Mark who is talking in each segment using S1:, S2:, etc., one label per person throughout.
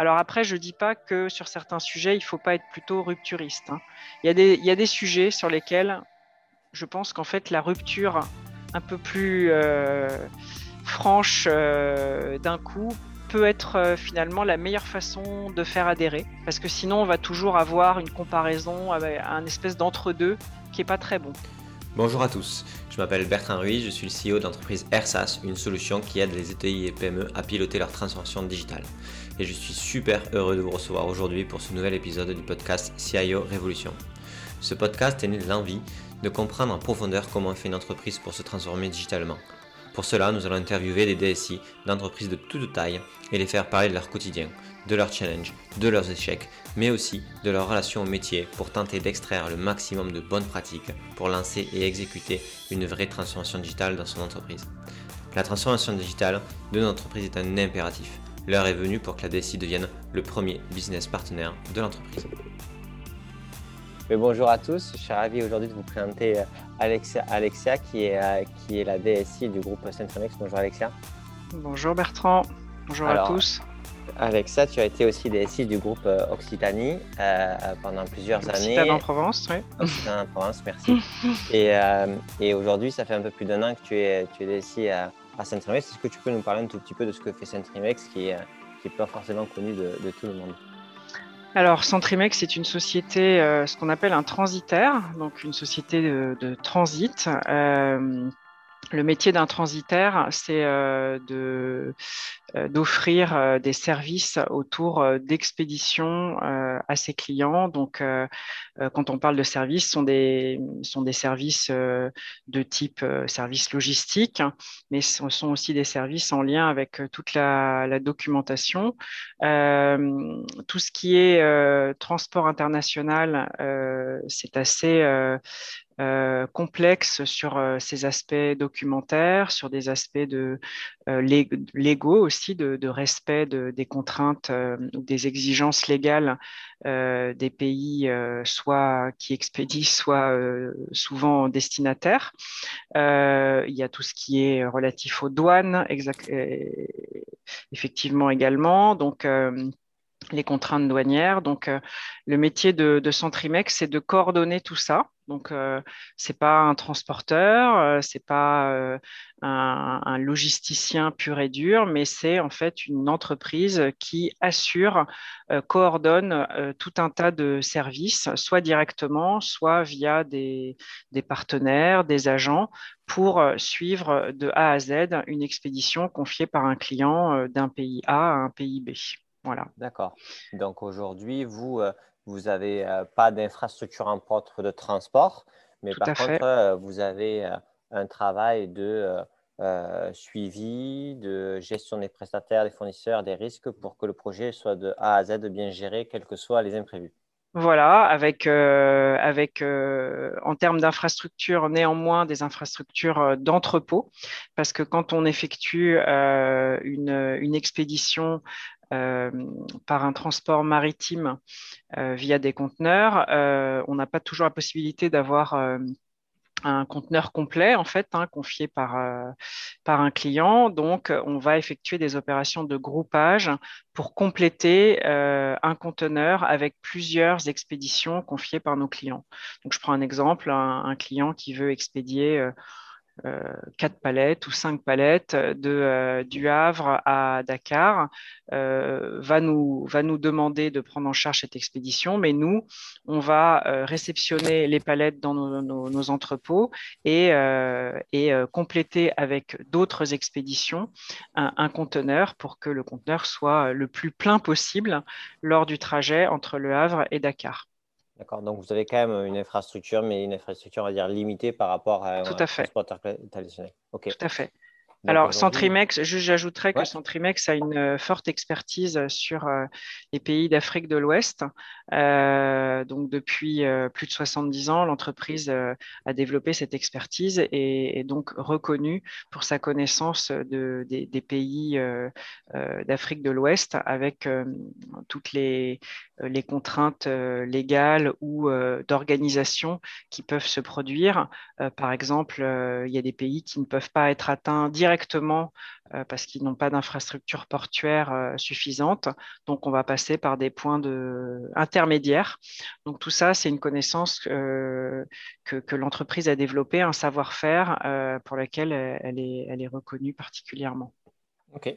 S1: Alors après, je ne dis pas que sur certains sujets, il ne faut pas être plutôt rupturiste. Hein. Il, y a des, sujets sur lesquels je pense qu'en fait, la rupture un peu plus franche d'un coup peut être finalement la meilleure façon de faire adhérer. Parce que sinon, on va toujours avoir une comparaison avec un espèce d'entre-deux qui n'est pas très bon.
S2: Bonjour à tous, je m'appelle Bertrand Ruiz, je suis le CEO de l'entreprise AirSAS, une solution qui aide les ETI et PME à piloter leur transformation digitale. Et je suis super heureux de vous recevoir aujourd'hui pour ce nouvel épisode du podcast CIO Révolution. Ce podcast est né de l'envie de comprendre en profondeur comment fait une entreprise pour se transformer digitalement. Pour cela, nous allons interviewer des DSI d'entreprises de toute taille et les faire parler de leur quotidien, de leurs challenges, de leurs échecs, mais aussi de leur relation au métier pour tenter d'extraire le maximum de bonnes pratiques pour lancer et exécuter une vraie transformation digitale dans son entreprise. La transformation digitale de notre entreprise est un impératif. L'heure est venue pour que la DSI devienne le premier business partenaire de l'entreprise.
S3: bonjour à tous, je suis ravi aujourd'hui de vous présenter euh, Alexia, Alexia qui, est, euh, qui est la DSI du groupe Centremex. Bonjour Alexia.
S1: Bonjour Bertrand, bonjour à tous.
S3: Avec ça, tu as été aussi DSI du groupe euh, Occitanie euh, pendant plusieurs années.
S1: Occitanie en Provence, oui.
S3: Occitanie en Provence, merci. et, euh, et aujourd'hui, ça fait un peu plus d'un an que tu es, tu es DSI à, à Centrimex. Est-ce que tu peux nous parler un tout petit peu de ce que fait Centrimex qui n'est qui pas forcément connu de, tout le monde?
S1: Alors, Centrimex, c'est une société, ce qu'on appelle un transitaire, donc une société de, de transit le métier d'un transitaire, c'est euh, euh, d'offrir euh, des services autour d'expéditions à ses clients. Donc, quand on parle de services, ce sont des, services de type service logistique, mais ce sont aussi des services en lien avec toute la, la documentation. tout ce qui est transport international, c'est assez euh, complexe sur euh, ces aspects documentaires, sur des aspects de, euh, légaux aussi, de, respect des contraintes ou des exigences légales des pays, soit qui expédient, soit souvent destinataires. il y a tout ce qui est relatif aux douanes, effectivement également. Donc, les contraintes douanières. Donc, le métier de, Centrimex, c'est de coordonner tout ça donc, euh, ce n'est pas un transporteur, euh, ce n'est pas euh, un, logisticien pur et dur, mais c'est en fait une entreprise qui assure, coordonne tout un tas de services, soit directement, soit via des, partenaires, des agents, pour suivre de A à Z une expédition confiée par un client d'un pays A à un pays B. Voilà.
S3: D'accord. Donc aujourd'hui, vous, vous n'avez euh, pas d'infrastructure en propre de transport, mais par contre, euh, vous avez euh, un travail de suivi, de gestion des prestataires, des fournisseurs, des risques pour que le projet soit de A à Z bien géré, quels que soient les imprévus.
S1: Voilà, avec, avec en termes d'infrastructures, néanmoins des infrastructures d'entrepôt, parce que quand on effectue une, une, expédition euh, par un transport maritime euh, via des conteneurs, euh, on n'a pas toujours la possibilité d'avoir un conteneur complet en fait hein, confié par, par un client. Donc, on va effectuer des opérations de groupage pour compléter un conteneur avec plusieurs expéditions confiées par nos clients. Donc, je prends un exemple, un client qui veut expédier euh, quatre palettes ou cinq palettes de, euh, du Havre à Dakar euh, va, nous, va nous demander de prendre en charge cette expédition, mais nous, on va réceptionner les palettes dans nos, entrepôts et, et compléter avec d'autres expéditions un, conteneur pour que le conteneur soit le plus plein possible lors du trajet entre le Havre et Dakar.
S3: D'accord. Donc, vous avez quand même une infrastructure, mais une infrastructure, on va dire, limitée par rapport à
S1: Tout à fait.
S3: transporteur traditionnel.
S1: Tout à fait. Alors, Centrimex, j'ajouterais que Centrimex a une euh, forte expertise sur euh, les pays d'Afrique de l'Ouest. Euh, donc, depuis plus de 70 ans, l'entreprise a développé cette expertise et est donc reconnue pour sa connaissance de, des, des, pays d'Afrique de l'Ouest avec toutes les, les contraintes légales ou d'organisation qui peuvent se produire. par exemple, il y a des pays qui ne peuvent pas être atteints directement directement parce qu'ils n'ont pas d'infrastructure portuaire suffisante. Donc, on va passer par des points de... intermédiaires. Donc, tout ça, c'est une connaissance que, que l'entreprise a développée, un savoir-faire pour lequel elle est, elle est reconnue particulièrement.
S3: OK.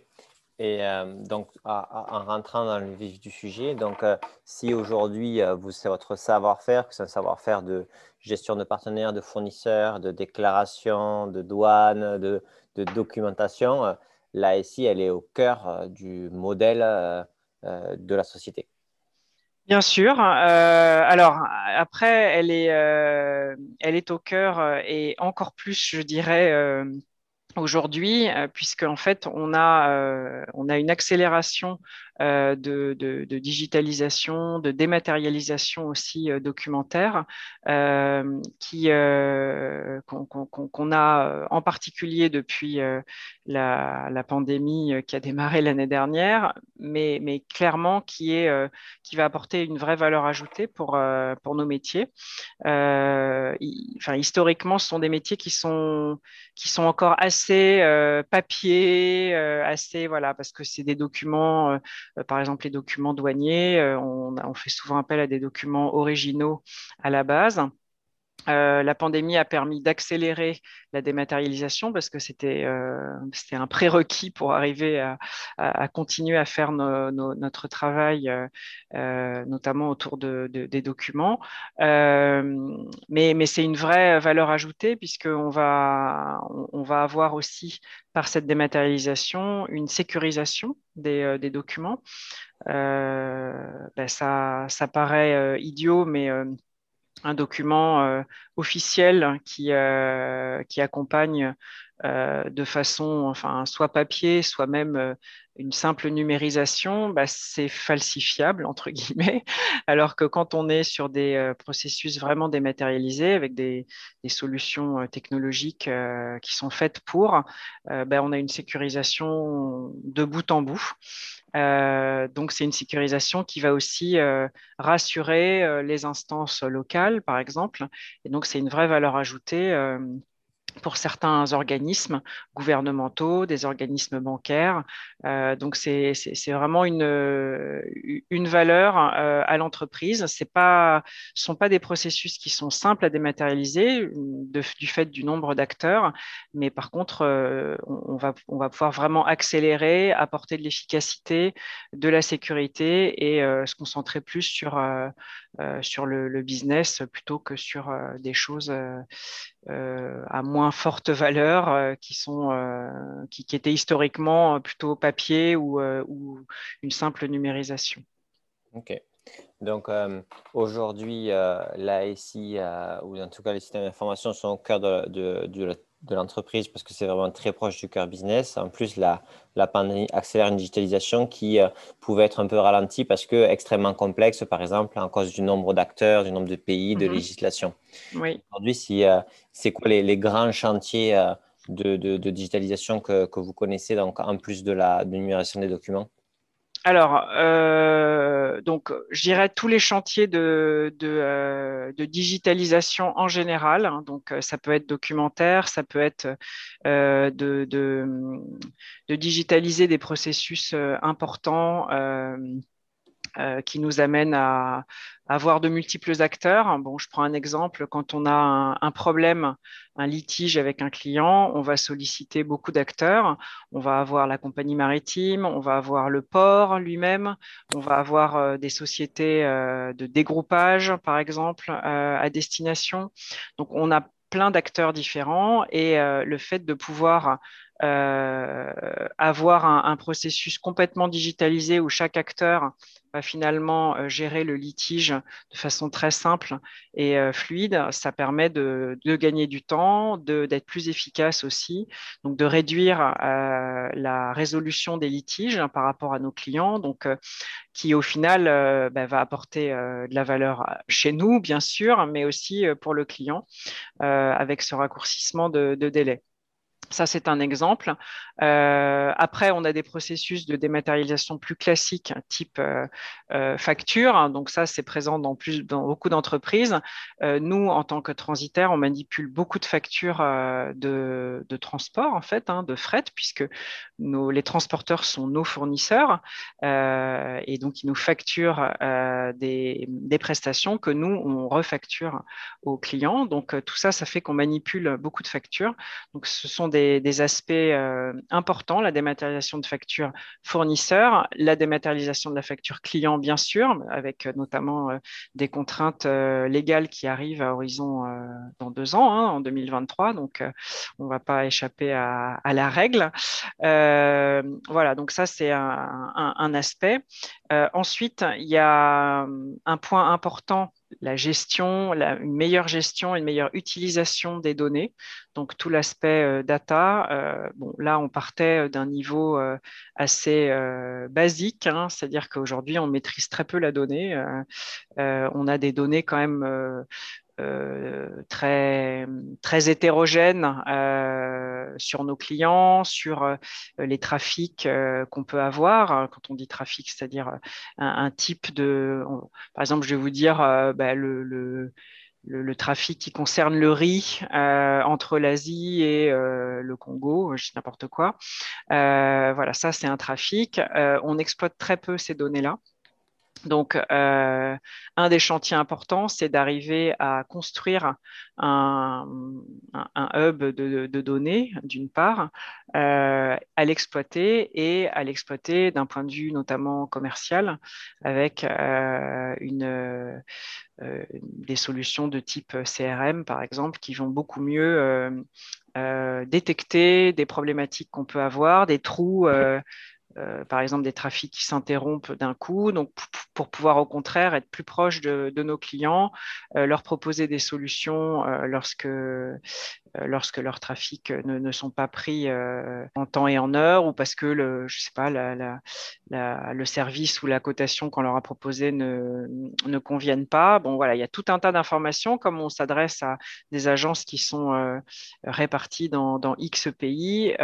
S3: Et euh, donc, en rentrant dans le vif du sujet, donc, euh, si aujourd'hui, euh, c'est votre savoir-faire, que c'est un savoir-faire de gestion de partenaires, de fournisseurs, de déclaration, de douane, de, de documentation, l'ASI, elle est au cœur du modèle de la société.
S1: Bien sûr. alors après, elle est, elle est au cœur et encore plus, je dirais, aujourd'hui, puisque en fait, on a, on a une accélération euh, de, digitalisation, de dématérialisation aussi euh, documentaire, euh, qui qu'on a en particulier depuis la, pandémie qui a démarré l'année dernière, mais, mais clairement qui est qui va apporter une vraie valeur ajoutée pour pour nos métiers. enfin, historiquement, ce sont des métiers qui sont qui sont encore assez papier, assez voilà, parce que c'est des documents euh, par exemple, les documents douaniers, euh, on, fait souvent appel à des documents originaux à la base. Euh, la pandémie a permis d'accélérer la dématérialisation parce que c'était un prérequis pour arriver à, continuer à faire notre travail, notamment autour des documents. mais, c'est une vraie valeur ajoutée puisqu'on va, on va avoir aussi par cette dématérialisation une sécurisation des, euh, documents. Euh, ben ça, paraît euh, idiot, mais un document officiel qui, qui accompagne de façon, enfin, soit papier, soit même une simple numérisation, bah, c'est falsifiable, entre guillemets, alors que quand on est sur des euh, processus vraiment dématérialisés, avec des, solutions euh, technologiques euh, qui sont faites pour, bah, on a une sécurisation de bout en bout. donc, c'est une sécurisation qui va aussi rassurer les instances locales, par exemple. Et donc, c'est une vraie valeur ajoutée pour certains organismes gouvernementaux, des organismes bancaires. Euh, donc, c'est vraiment une, une valeur euh, à l'entreprise. Ce ne sont pas des processus qui sont simples à dématérialiser du fait du nombre d'acteurs, mais par contre, euh, on, va, on va pouvoir vraiment accélérer, apporter de l'efficacité, de la sécurité et se concentrer plus sur, sur le, le, business plutôt que sur des choses euh, à moins forte valeur, euh, qui, sont, euh, qui, étaient historiquement plutôt papier ou, une simple numérisation.
S3: OK. Donc aujourd'hui, l'ASI, ou en tout cas les systèmes d'information, sont au cœur de, de, de, de l'entreprise parce que c'est vraiment très proche du cœur business. En plus, la, la pandémie accélère une digitalisation qui euh, pouvait être un peu ralentie parce que extrêmement complexe, par exemple, en cause du nombre d'acteurs, du nombre de pays, de mhm. législation.
S1: Oui.
S3: Aujourd'hui, si, euh, c'est quoi les, les, grands chantiers euh, de, de, de, digitalisation que, que, vous connaissez, donc, en plus de la de numération des documents?
S1: Alors, euh, donc, je dirais tous les chantiers de, euh, digitalisation en général. Hein. donc, euh, ça peut être documentaire, ça peut être de, de, digitaliser des processus importants euh, qui nous amène à, avoir de multiples acteurs. Bon, je prends un exemple. Quand on a un, problème, un litige avec un client, on va solliciter beaucoup d'acteurs. On va avoir la compagnie maritime, on va avoir le port lui-même, on va avoir euh, des sociétés euh, de dégroupage, par exemple, à destination. Donc, on a plein d'acteurs différents et le fait de pouvoir avoir un, processus complètement digitalisé où chaque acteur va finalement euh, gérer le litige de façon très simple et euh, fluide. Ça permet de, gagner du temps, d'être plus efficace aussi, donc de réduire euh, la résolution des litiges par rapport à nos clients, donc qui au final bah, va apporter de la valeur chez nous, bien sûr, mais aussi pour le client avec ce raccourcissement de, de délai. Ça, c'est un exemple. Euh, après, on a des processus de dématérialisation plus classiques, type euh, euh, facture. Donc ça, c'est présent dans, beaucoup d'entreprises. nous, en tant que transitaires, on manipule beaucoup de factures de, transport, en fait, hein, de fret, puisque les transporteurs sont nos fournisseurs. et donc, ils nous facturent des, des, prestations que nous, on refacture aux clients. Donc, tout ça, ça fait qu'on manipule beaucoup de factures. Donc, ce sont des des, aspects euh, importants, la dématérialisation de factures fournisseurs, la dématérialisation de la facture client, bien sûr, avec euh, notamment euh, des contraintes légales qui arrivent à horizon dans deux ans, hein, en 2023. Donc, on ne va pas échapper à, la règle. voilà, donc ça, c'est un, aspect. ensuite, il y a un point important la gestion, une meilleure gestion, une meilleure utilisation des données. Donc tout l'aspect euh, data, euh, bon, là on partait d'un niveau euh, assez basique, hein, c'est-à-dire qu'aujourd'hui on maîtrise très peu la donnée. on a des données quand même euh, très, très hétérogène euh, sur nos clients, sur euh, les trafics qu'on peut avoir. Quand on dit trafic, c'est-à-dire un, type de... par exemple, je vais vous dire bah, le, le le, trafic qui concerne le riz entre l'Asie et le Congo, je n'importe quoi. voilà, ça c'est un trafic. on exploite très peu ces données-là. Donc, euh, un des chantiers importants, c'est d'arriver à construire un, hub de, données, d'une part, euh, à l'exploiter et à l'exploiter d'un point de vue notamment commercial, avec euh, des solutions de type CRM, par exemple, qui vont beaucoup mieux détecter des problématiques qu'on peut avoir, des trous euh, par exemple des trafics qui s'interrompent d'un coup, donc pour pouvoir au contraire être plus proche de, nos clients, euh, leur proposer des solutions euh, lorsque, lorsque leurs trafics ne, sont pas pris en temps et en heure ou parce que le, je sais pas, le service ou la cotation qu'on leur a proposé ne, ne conviennent pas. Bon voilà, il y a tout un tas d'informations comme on s'adresse à des agences qui sont réparties dans, dans X pays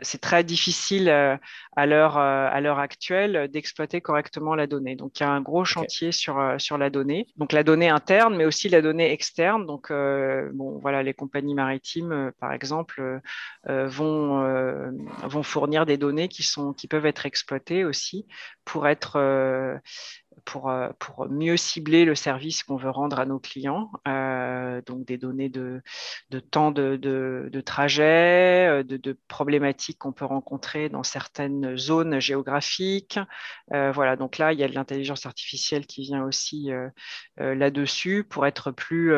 S1: c'est très difficile euh, à l'heure euh, à l'heure actuelle d'exploiter correctement la donnée. Donc il y a un gros chantier sur euh, sur la donnée. Donc la donnée interne, mais aussi la donnée externe. Donc bon voilà, les compagnies maritimes par exemple vont vont fournir des données qui sont qui peuvent être exploitées aussi pour être pour, euh, pour mieux cibler le service qu'on veut rendre à nos clients, euh, donc des données de, de temps de, de, trajet, euh, de, problématiques qu'on peut rencontrer dans certaines zones géographiques. voilà, donc là, il y a de l'intelligence artificielle qui vient aussi là-dessus pour être plus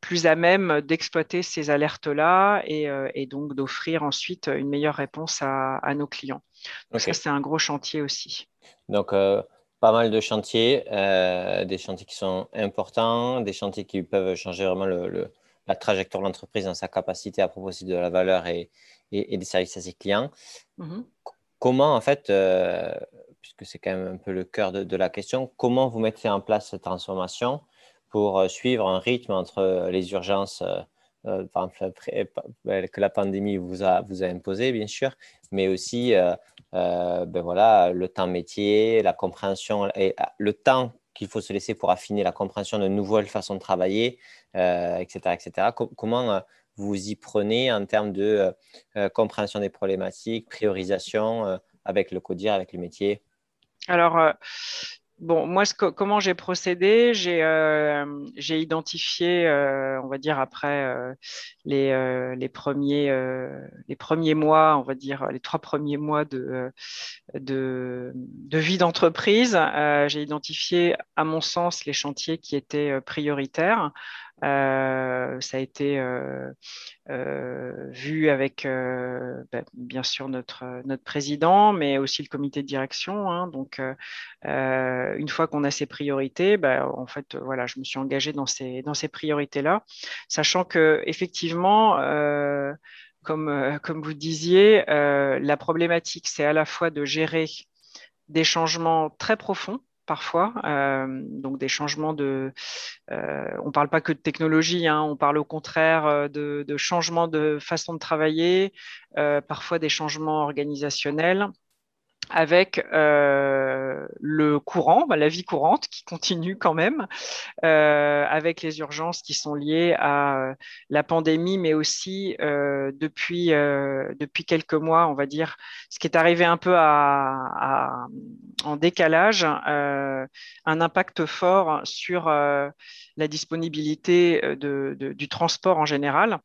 S1: plus à même d'exploiter ces alertes-là et, et, donc d'offrir ensuite une meilleure réponse à, à nos clients. Donc ça, c'est un gros chantier aussi.
S3: Donc, pas mal de chantiers, euh, des chantiers qui sont importants, des chantiers qui peuvent changer vraiment le, la trajectoire de l'entreprise dans sa capacité à proposer de la valeur et, et, des services à ses clients. Mm-hmm. Comment, en fait, euh, puisque c'est quand même un peu le cœur de, la question, comment vous mettez en place cette transformation pour euh, suivre un rythme entre les urgences que la pandémie vous a, vous a imposé, bien sûr, mais aussi euh, ben voilà, le temps métier, la compréhension et ah, le temps qu'il faut se laisser pour affiner la compréhension de nouvelles façons de travailler, etc. Euh, etc. comment euh, vous y prenez en termes de compréhension des problématiques, priorisation avec le codir, avec le métier?
S1: Alors, Bon, moi, comment j'ai procédé J'ai euh, identifié, euh, on va dire, après euh, les, premiers, les premiers mois, on va dire, les trois premiers mois de vie d'entreprise, j'ai identifié, à mon sens, les chantiers qui étaient prioritaires. Euh, ça a été euh, euh, vu avec bah, bien sûr notre, notre président, mais aussi le comité de direction. Hein. donc, une fois qu'on a ces priorités, bah, en fait, voilà, je me suis engagée dans ces, dans ces priorités-là, sachant que effectivement, comme, comme vous disiez, la problématique, c'est à la fois de gérer des changements très profonds parfois, donc des changements de... on ne parle pas que de technologie, hein, on parle au contraire de, de changements de façon de travailler, parfois des changements organisationnels avec euh, le courant, bah, la vie courante qui continue quand même, euh, avec les urgences qui sont liées à euh, la pandémie, mais aussi depuis, depuis quelques mois, on va dire, ce qui est arrivé un peu à, en décalage, un impact fort sur la disponibilité du transport en général.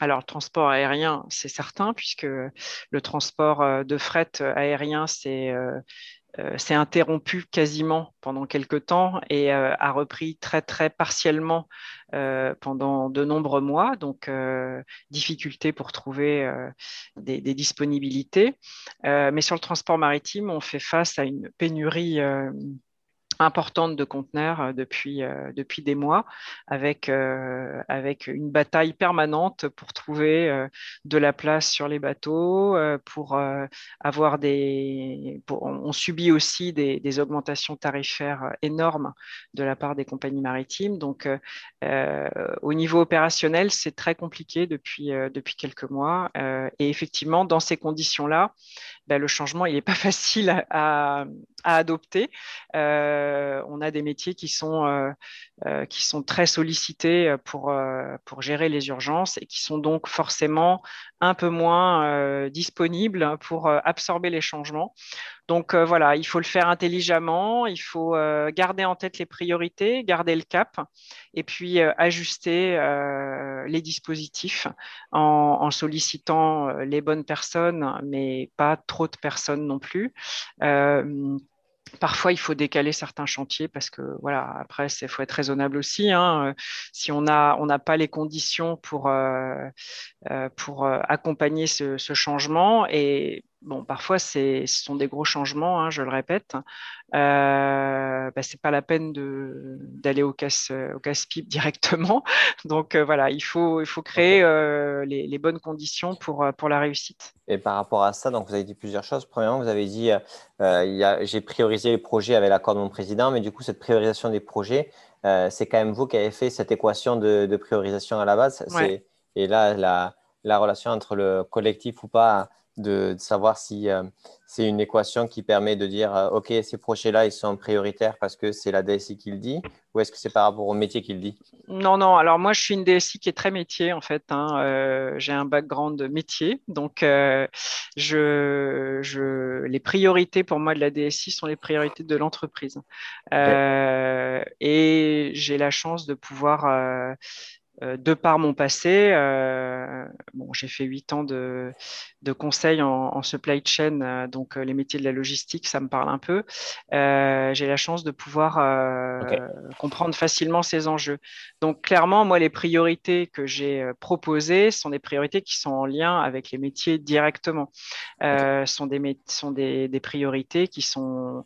S1: Alors, le transport aérien, c'est certain, puisque le transport euh, de fret euh, aérien s'est euh, interrompu quasiment pendant quelques temps et a repris très, très partiellement pendant de nombreux mois. Donc, difficulté pour trouver des, des, disponibilités. mais sur le transport maritime, on fait face à une pénurie importante de conteneurs euh, depuis, euh, depuis des mois, avec, euh, avec une bataille permanente pour trouver de la place sur les bateaux, pour avoir des... on subit aussi des, des, augmentations tarifaires énormes de la part des compagnies maritimes. Donc, au niveau opérationnel, c'est très compliqué depuis, depuis quelques mois. et effectivement, dans ces conditions-là, ben, le changement, il n'est pas facile à, à adopter. Euh, on a des métiers qui sont, euh, euh, qui sont très sollicités pour, pour gérer les urgences et qui sont donc forcément un peu moins disponibles pour absorber les changements. Donc voilà, il faut le faire intelligemment, il faut garder en tête les priorités, garder le cap et puis ajuster les dispositifs en, sollicitant les bonnes personnes, mais pas trop de personnes non plus. Parfois, il faut décaler certains chantiers parce que, voilà, après, il faut être raisonnable aussi. Hein. Si on n'a pas les conditions pour, euh, euh, euh, accompagner ce, ce, changement, et bon, parfois, ce sont des gros changements, hein, je le répète. Euh, bah, c'est pas la peine d'aller au casse au casse-pipe directement. Donc euh, voilà, il faut il faut créer euh, les, les, bonnes conditions pour pour la réussite.
S3: Et par rapport à ça, donc vous avez dit plusieurs choses. Premièrement, vous avez dit euh, j'ai priorisé les projets avec l'accord de mon président, mais du coup cette priorisation des projets, c'est quand même vous qui avez fait cette équation de, de priorisation à la base. Et là, la, la relation entre le collectif ou pas de, savoir si euh, c'est une équation qui permet de dire euh, OK, ces projets-là, ils sont prioritaires parce que c'est la DSI qui le dit ou est-ce que c'est par rapport au métier qui le dit?
S1: Non, non. Alors, moi, je suis une DSI qui est très métier, en fait. Hein. Euh, j'ai un background métier. Donc, je, je, les priorités pour moi de la DSI sont les priorités de l'entreprise. Et j'ai la chance de pouvoir de par mon passé, euh, bon, j'ai fait huit ans de, de conseil en, supply chain, euh, donc les métiers de la logistique, ça me parle un peu. j'ai la chance de pouvoir comprendre facilement ces enjeux. Donc clairement, moi, les priorités que j'ai proposées sont des priorités qui sont en lien avec les métiers directement. sont des, sont des, des, priorités qui sont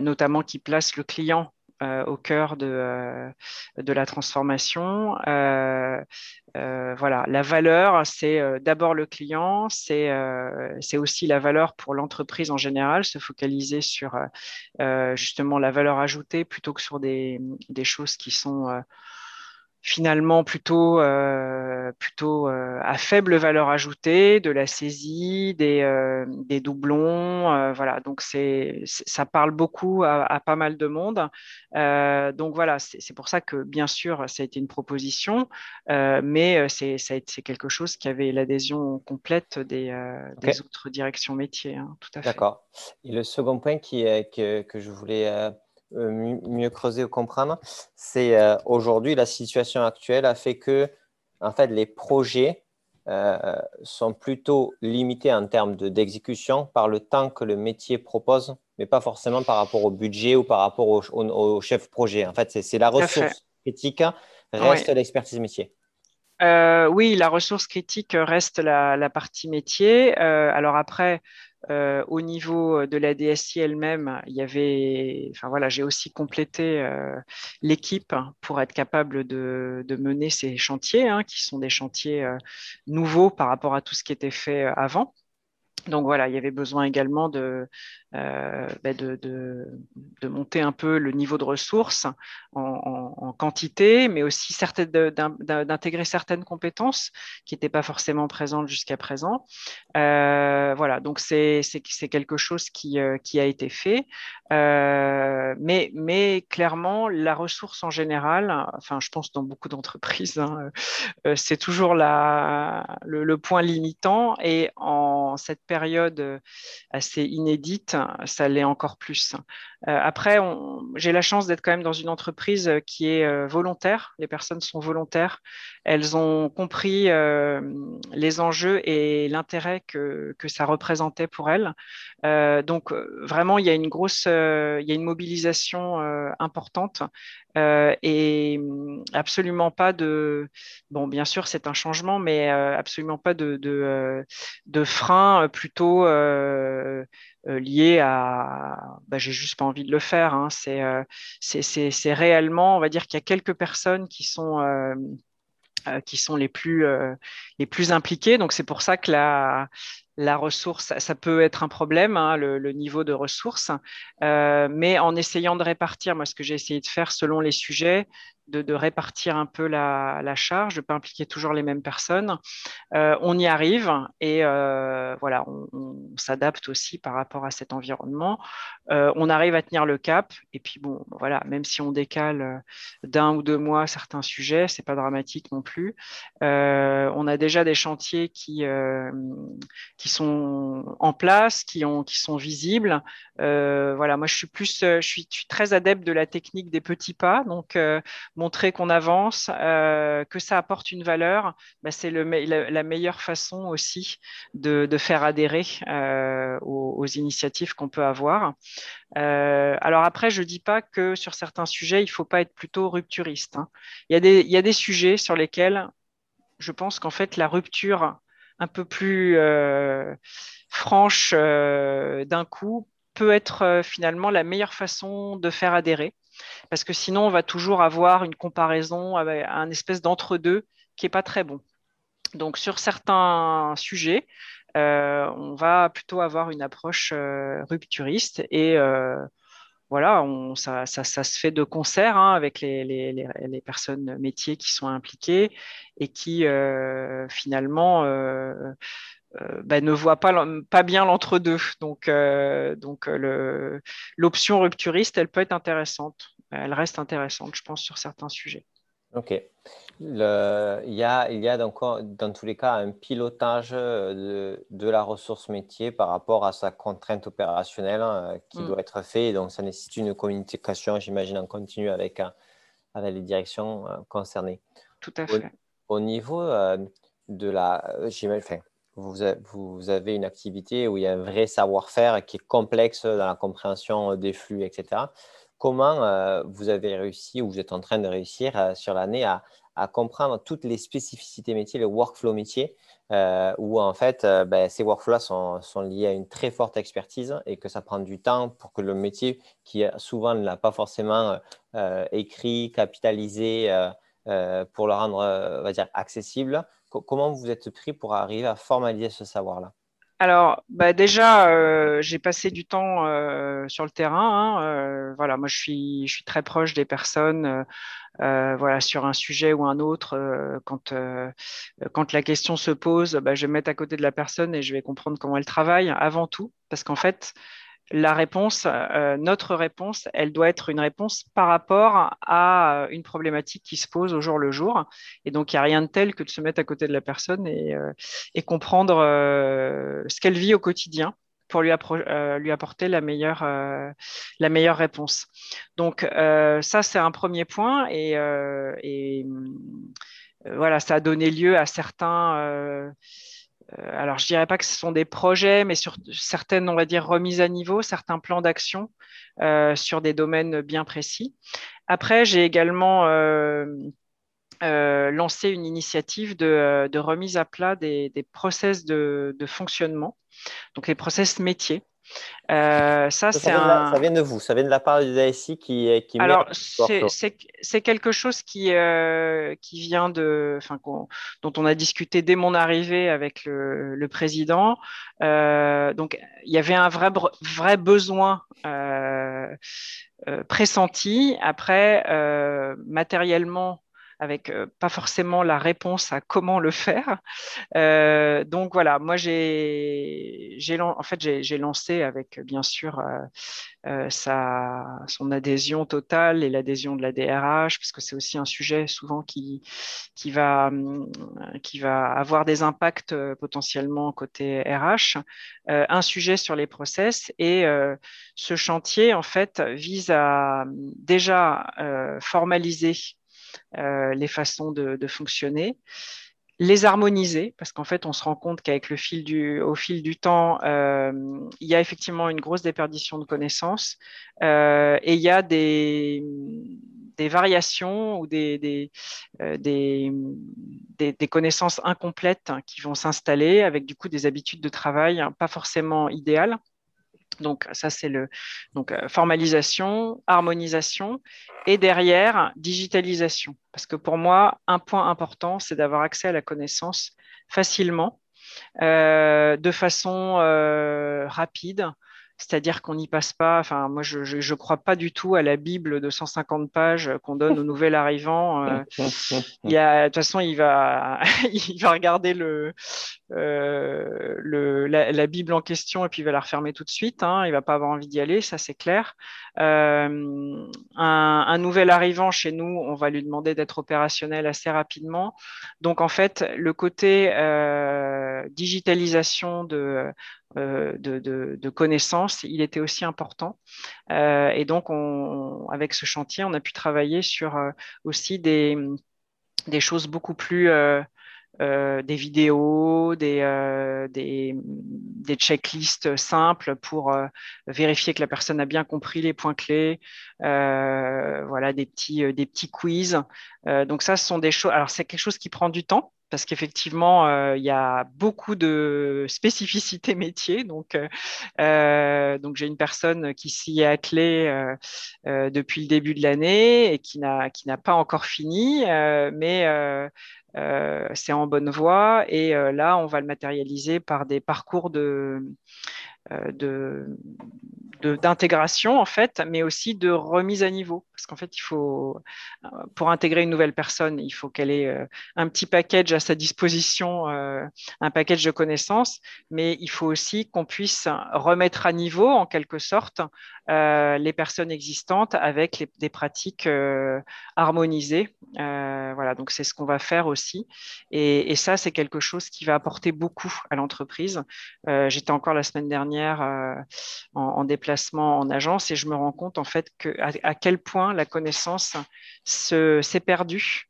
S1: notamment qui placent le client euh, au cœur de, euh, de la transformation. Euh, voilà, la valeur, c'est d'abord le client, c'est aussi la valeur pour l'entreprise en général, se focaliser sur justement la valeur ajoutée plutôt que sur des, des choses qui sont finalement plutôt, euh, plutôt euh, à faible valeur ajoutée, de la saisie, des, euh, des doublons. voilà, donc c'est, ça parle beaucoup à, pas mal de monde. donc voilà, c'est, pour ça que bien sûr, ça a été une proposition, mais c'est, ça c'est quelque chose qui avait l'adhésion complète des, des autres directions métiers. Hein, tout à fait.
S3: D'accord. Et le second point qui est, que, que je voulais mieux creuser ou comprendre, c'est euh, aujourd'hui la situation actuelle a fait que en fait les projets euh, sont plutôt limités en termes d'exécution par le temps que le métier propose, mais pas forcément par rapport au budget ou par rapport au, chef projet. En fait, c'est la ressource critique reste l'expertise métier.
S1: oui, la ressource critique reste la, la partie métier. alors après, euh, au niveau de la DSI elle-même, il y avait, enfin j'ai aussi complété euh, l'équipe pour être capable de, mener ces chantiers, hein, qui sont des chantiers euh, nouveaux par rapport à tout ce qui était fait avant. Donc voilà, il y avait besoin également de, euh, bah, de, de, monter un peu le niveau de ressources en, quantité, mais aussi d'intégrer certaines compétences qui n'étaient pas forcément présentes jusqu'à présent. Euh, voilà, donc c'est quelque chose qui, euh, qui, a été fait. mais, mais clairement, la ressource en général, enfin je pense dans beaucoup d'entreprises, hein, c'est toujours le, le, point limitant. Et en cette période assez inédite, ça l'est encore plus. Euh, après, j'ai la chance d'être quand même dans une entreprise qui est euh, volontaire. Les personnes sont volontaires. Elles ont compris euh, les enjeux et l'intérêt que, que, ça représentait pour elles. donc, vraiment, il y a une grosse, il y a une mobilisation importante et absolument pas de. Bon, bien sûr, c'est un changement, mais absolument pas de, de, de frein plutôt euh, lié à bah, j'ai juste pas envie de le faire. Hein. Euh, c'est réellement, on va dire qu'il y a quelques personnes qui sont euh, qui sont les plus, les plus impliquées. Donc, c'est pour ça que la, la ressource, ça peut être un problème, hein, le, niveau de ressources. mais en essayant de répartir, moi, ce que j'ai essayé de faire selon les sujets, de, répartir un peu la, charge, de ne pas impliquer toujours les mêmes personnes. Euh, on y arrive et euh, voilà, on, s'adapte aussi par rapport à cet environnement. Euh, on arrive à tenir le cap et puis bon, voilà, même si on décale d'un ou deux mois certains sujets, c'est pas dramatique non plus. on a déjà des chantiers qui, qui sont en place, qui, ont, qui sont visibles. voilà, moi je suis plus, je suis, très adepte de la technique des petits pas, donc montrer qu'on avance, euh, que ça apporte une valeur, bah, c'est la, meilleure façon aussi de, faire adhérer euh, aux, initiatives qu'on peut avoir. Euh, alors après, je ne dis pas que sur certains sujets, il ne faut pas être plutôt rupturiste. Hein. Il, y a des, il y a des sujets sur lesquels je pense qu'en fait, la rupture un peu plus franche d'un coup peut être finalement la meilleure façon de faire adhérer parce que sinon, on va toujours avoir une comparaison un espèce d'entre-deux qui n'est pas très bon. Donc, sur certains sujets, euh, on va plutôt avoir une approche euh, rupturiste et euh, voilà, ça, se fait de concert hein, avec les, personnes métiers qui sont impliquées et qui finalement bah, ne voient pas, pas bien l'entre-deux. Donc, donc l'option rupturiste, elle peut être intéressante elle reste intéressante, je pense, sur certains sujets.
S3: Ok. il, y a, il y a donc, dans tous les cas un pilotage de, de, la ressource métier par rapport à sa contrainte opérationnelle qui mm. doit être fait. Donc, ça nécessite une communication, j'imagine, en continu avec, euh, avec les directions euh, concernées.
S1: Tout à fait.
S3: Au, niveau euh, de la. J'imagine, vous, avez une activité où il y a un vrai savoir-faire qui est complexe dans la compréhension des flux, etc comment euh, vous avez réussi ou vous êtes en train de réussir euh, sur l'année à, comprendre toutes les spécificités métiers, les workflows métiers, euh, où en fait ben, ces workflows sont, sont, liés à une très forte expertise et que ça prend du temps pour que le métier, qui souvent ne l'a pas forcément écrit, capitalisé, pour le rendre accessible, comment vous êtes pris pour arriver à formaliser ce savoir-là?
S1: Alors, bah déjà, euh, j'ai passé du temps euh, sur le terrain. Hein, euh, voilà, moi, je suis, très proche des personnes. voilà, sur un sujet ou un autre, quand, quand la question se pose, bah, je vais me mettre à côté de la personne et je vais comprendre comment elle travaille avant tout, parce qu'en fait, la réponse, euh, notre réponse, elle doit être une réponse par rapport à une problématique qui se pose au jour le jour. Et donc, il n'y a rien de tel que de se mettre à côté de la personne et, euh, comprendre euh, ce qu'elle vit au quotidien pour lui, apporter la meilleure, réponse. Donc, ça, c'est un premier point. Et, voilà, ça a donné lieu à certains euh, alors je dirais pas que ce sont des projets, mais sur certaines, on va dire, remises à niveau, certains plans d'action euh, sur des domaines bien précis. Après, j'ai également euh, lancé une initiative de, remise à plat des, process de, fonctionnement, donc les process métiers. Ça,
S3: ça, c'est ça, vient de vous, ça vient de la part du DSI qui, qui
S1: Alors, c'est quelque chose qui, qui vient de, enfin, dont on a discuté dès mon arrivée avec le, le président. donc, il y avait un vrai, vrai besoin pressenti. Après, matériellement, avec euh, pas forcément la réponse à comment le faire. Euh, donc voilà, moi j'ai, en fait j'ai lancé avec bien sûr euh, sa, son adhésion totale et l'adhésion de la DRH, parce que c'est aussi un sujet souvent qui, qui, va, qui va avoir des impacts potentiellement côté RH, un sujet sur les process et ce chantier en fait vise à déjà formaliser les façons de, fonctionner, les harmoniser, parce qu'en fait, on se rend compte qu'avec le fil du, au fil du temps, euh, il y a effectivement une grosse déperdition de connaissances euh, et il y a des, des variations ou des, des, des, connaissances incomplètes qui vont s'installer avec du coup des habitudes de travail pas forcément idéales. Donc ça c'est le donc euh, formalisation, harmonisation et derrière digitalisation. Parce que pour moi un point important c'est d'avoir accès à la connaissance facilement, euh, de façon euh, rapide, c'est-à-dire qu'on n'y passe pas, enfin moi je ne crois pas du tout à la Bible de 150 pages qu'on donne au nouvel arrivant. Euh, de toute façon, il va, il va regarder euh, la, Bible en question et puis il va la refermer tout de suite. Hein, il va pas avoir envie d'y aller, ça c'est clair. Euh, un, nouvel arrivant chez nous, on va lui demander d'être opérationnel assez rapidement. Donc en fait, le côté digitalisation de euh, de, connaissances, il était aussi important. Euh, et donc, on, avec ce chantier, on a pu travailler sur euh, aussi des, des, choses beaucoup plus... des vidéos, des, des, des, checklists simples pour vérifier que la personne a bien compris les points clés, voilà, des petits, des petits quiz. donc ça, ce sont des choses. Alors c'est quelque chose qui prend du temps parce qu'effectivement, euh, il y a beaucoup de spécificités métiers. Donc, euh, euh, donc j'ai une personne qui s'y est attelée depuis le début de l'année et qui n'a qui n'a pas encore fini, mais c'est en bonne voie. Et là, on va le matérialiser par des parcours de de d'intégration en fait, mais aussi de remise à niveau. Parce qu'en fait, il faut, euh, pour intégrer une nouvelle personne, il faut qu'elle ait euh, un petit package à sa disposition, euh, un package de connaissances, mais il faut aussi qu'on puisse remettre à niveau, en quelque sorte, les personnes existantes avec des pratiques harmonisées. voilà, donc c'est ce qu'on va faire aussi. Et, ça, c'est quelque chose qui va apporter beaucoup à l'entreprise. J'étais encore la semaine dernière en, en déplacement en agence et je me rends compte en fait que, à, quel point la connaissance s'est perdue.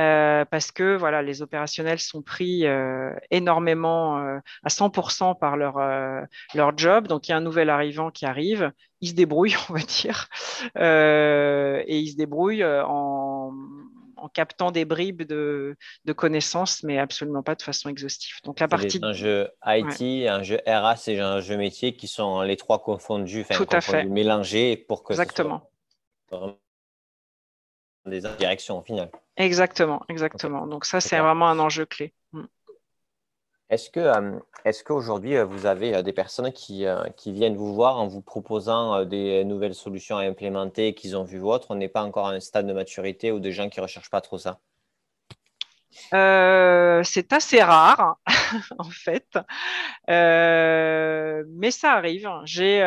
S1: Euh, parce que voilà, les opérationnels sont pris euh, énormément euh, à 100% par leur, leur job. Donc, il y a un nouvel arrivant qui arrive, il se débrouille, on va dire, et il se débrouille en, en captant des bribes de, connaissances, mais absolument pas de façon exhaustive.
S3: Donc la partie un jeu IT, un jeu RAS et un jeu métier qui sont les trois confondus,
S1: Tout à fait.
S3: mélangés pour que
S1: exactement
S3: des directions au final.
S1: Exactement, exactement. Donc ça c'est vraiment un enjeu clé.
S3: Est-ce que euh, est-ce qu'aujourd'hui euh, vous avez euh, des personnes qui, viennent vous voir en vous proposant des nouvelles solutions à implémenter qu'ils ont vu votre On n'est pas encore à un stade de maturité ou des gens qui ne recherchent pas trop ça.
S1: C'est assez rare, en fait, mais ça arrive. J'ai,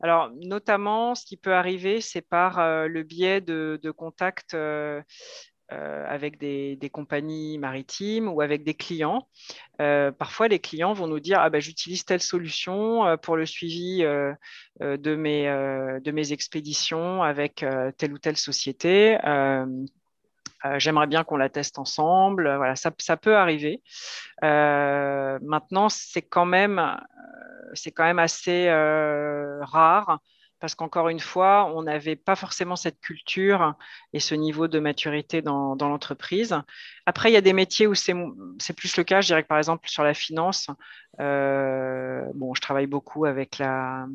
S1: alors, notamment, ce qui peut arriver, c'est par le biais de contacts euh, avec des, compagnies maritimes ou avec des clients. Euh, parfois, les clients vont nous dire ah ben, j'utilise telle solution euh, pour le suivi de, mes, de mes expéditions avec telle ou telle société. J'aimerais bien qu'on la teste ensemble. Voilà, ça, ça peut arriver. maintenant, c'est quand c'est quand même assez rare parce qu'encore une fois, on n'avait pas forcément cette culture et ce niveau de maturité dans, l'entreprise. Après, il y a des métiers où c'est plus le cas. Je dirais que par exemple sur la finance, euh, bon, je travaille beaucoup avec la,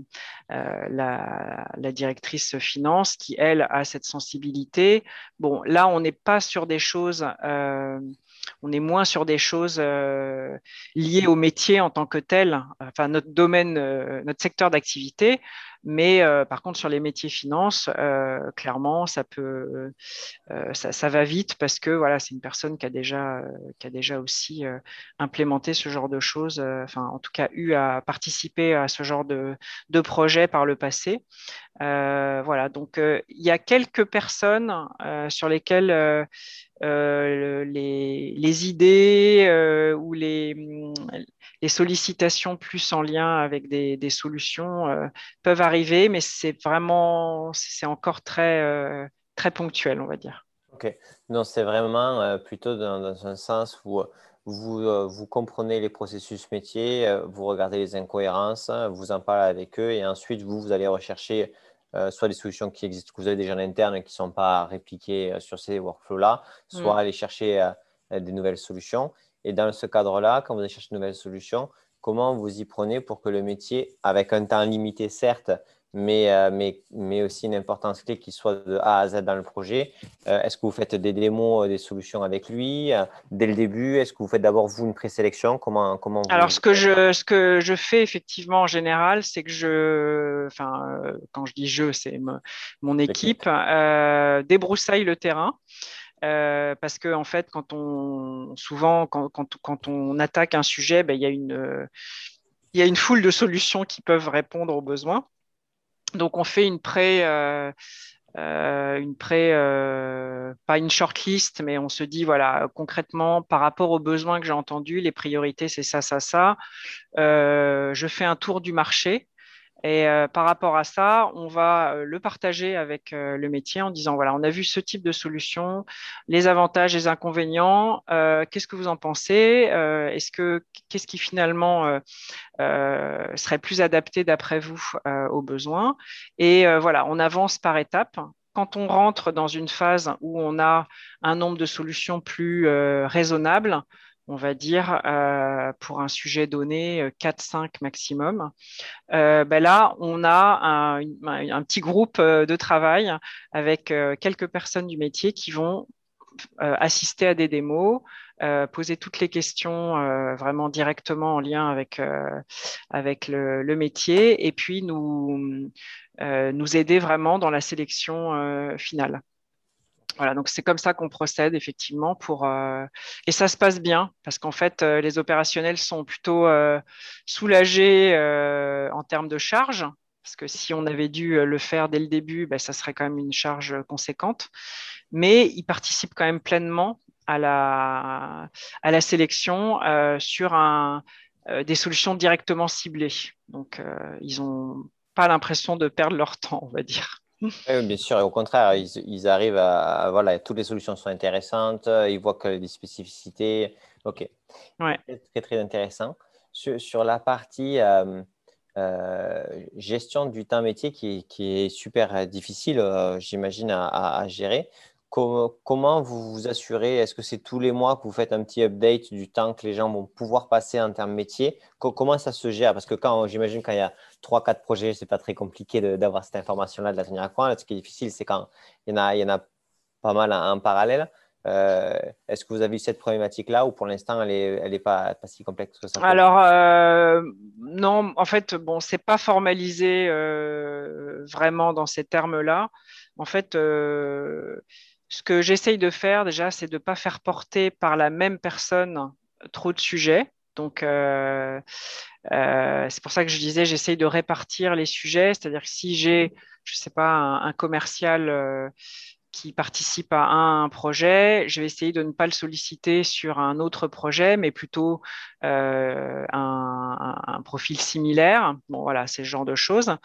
S1: euh, la, la, directrice finance qui, elle, a cette sensibilité. Bon, là, on n'est pas sur des choses on est moins sur des choses euh, liées au métier en tant que tel, enfin notre domaine, euh, notre secteur d'activité. Mais euh, par contre, sur les métiers finances, clairement, ça peut, ça, va vite parce que voilà, c'est une personne qui a déjà, qui a déjà aussi implémenté ce genre de choses, enfin, en tout cas, eu à participer à ce genre de, de projet par le passé. voilà, donc il y a quelques personnes sur lesquelles euh, les, idées euh, ou les, les, sollicitations plus en lien avec des, solutions euh, peuvent arriver, mais c'est vraiment, c'est encore très, très ponctuel, on va dire.
S3: Ok, donc c'est vraiment plutôt dans, un sens où vous, vous comprenez les processus métiers, vous regardez les incohérences, vous en parlez avec eux et ensuite vous, vous allez rechercher euh, soit des solutions qui existent, que vous avez déjà en interne et qui ne sont pas répliquées euh, sur ces workflows-là, soit mm. aller chercher euh, des nouvelles solutions. Et dans ce cadre-là, quand vous allez chercher de nouvelles solutions, comment vous y prenez pour que le métier, avec un temps limité certes, mais, euh, mais, mais aussi une importance clé qui soit de A à Z dans le projet. Euh, est-ce que vous faites des démos, euh, des solutions avec lui dès le début? Est-ce que vous faites d'abord vous une présélection? Comment, comment
S1: Alors, ce que, je, ce que je fais effectivement en général, c'est que je, enfin, quand je dis je, c'est mon équipe, débroussaille le terrain. parce que en fait, quand on souvent quand, quand, quand on attaque un sujet, ben, il y a une il y a une foule de solutions qui peuvent répondre aux besoins. Donc on fait une pré, euh, euh, une pré, euh, pas une shortlist, mais on se dit voilà concrètement par rapport aux besoins que j'ai entendus, les priorités c'est ça, ça, ça. je fais un tour du marché et euh, par rapport à ça, on va euh, le partager avec euh, le métier en disant, voilà, on a vu ce type de solution, les avantages, les inconvénients, qu'est-ce que vous en pensez Est-ce que qu'est-ce qui finalement serait plus adapté d'après vous aux besoins. Et voilà, on avance par étapes. Quand on rentre dans une phase où on a un nombre de solutions plus raisonnable, on va dire, euh, pour un sujet donné, 4-5 euh, maximum. Euh, ben là, on a un, petit groupe de travail avec quelques personnes du métier qui vont assister à des démos, poser toutes les questions vraiment directement en lien avec, avec le, métier et puis nous, nous aider vraiment dans la sélection finale. Voilà, donc c'est comme ça qu'on procède effectivement pour euh, et ça se passe bien parce qu'en fait euh, les opérationnels sont plutôt euh, soulagés en termes de charge parce que si on avait dû le faire dès le début, ben, ça serait quand même une charge conséquente, mais ils participent quand même pleinement à la à la sélection sur des solutions directement ciblées. Donc ils n'ont pas l'impression de perdre leur temps, on va dire.
S3: Oui, bien sûr, et au contraire, ils, arrivent à, Voilà, toutes les solutions sont intéressantes, ils voient que des spécificités. OK.
S1: Ouais.
S3: Très, très intéressant. Sur, la partie euh, euh, gestion du temps métier qui, est super difficile, euh, j'imagine, à, gérer, comment vous vous assurez? Est-ce que c'est tous les mois que vous faites un petit update du temps que les gens vont pouvoir passer en termes métier Comment ça se gère? Parce que quand j'imagine quand il y a 3-4 projets, ce n'est pas très compliqué d'avoir cette information-là, de la tenir à coin. Ce qui est difficile, c'est quand il y, en a, il y en a pas mal en, parallèle. Euh, est-ce que vous avez eu cette problématique-là ou pour l'instant, elle n'est elle est pas, pas, si complexe que ça
S1: Alors, euh, non, en fait, bon, ce n'est pas formalisé euh, vraiment dans ces termes-là. En fait, ce que j'essaye de faire déjà, c'est de ne pas faire porter par la même personne trop de sujets. Donc, euh, euh, c'est pour ça que je disais, j'essaye de répartir les sujets. C'est-à-dire que si j'ai, je ne sais pas, un, commercial euh, qui participe à un, projet, je vais essayer de ne pas le solliciter sur un autre projet, mais plutôt un, un, profil similaire. Bon, voilà, c'est ce genre de choses.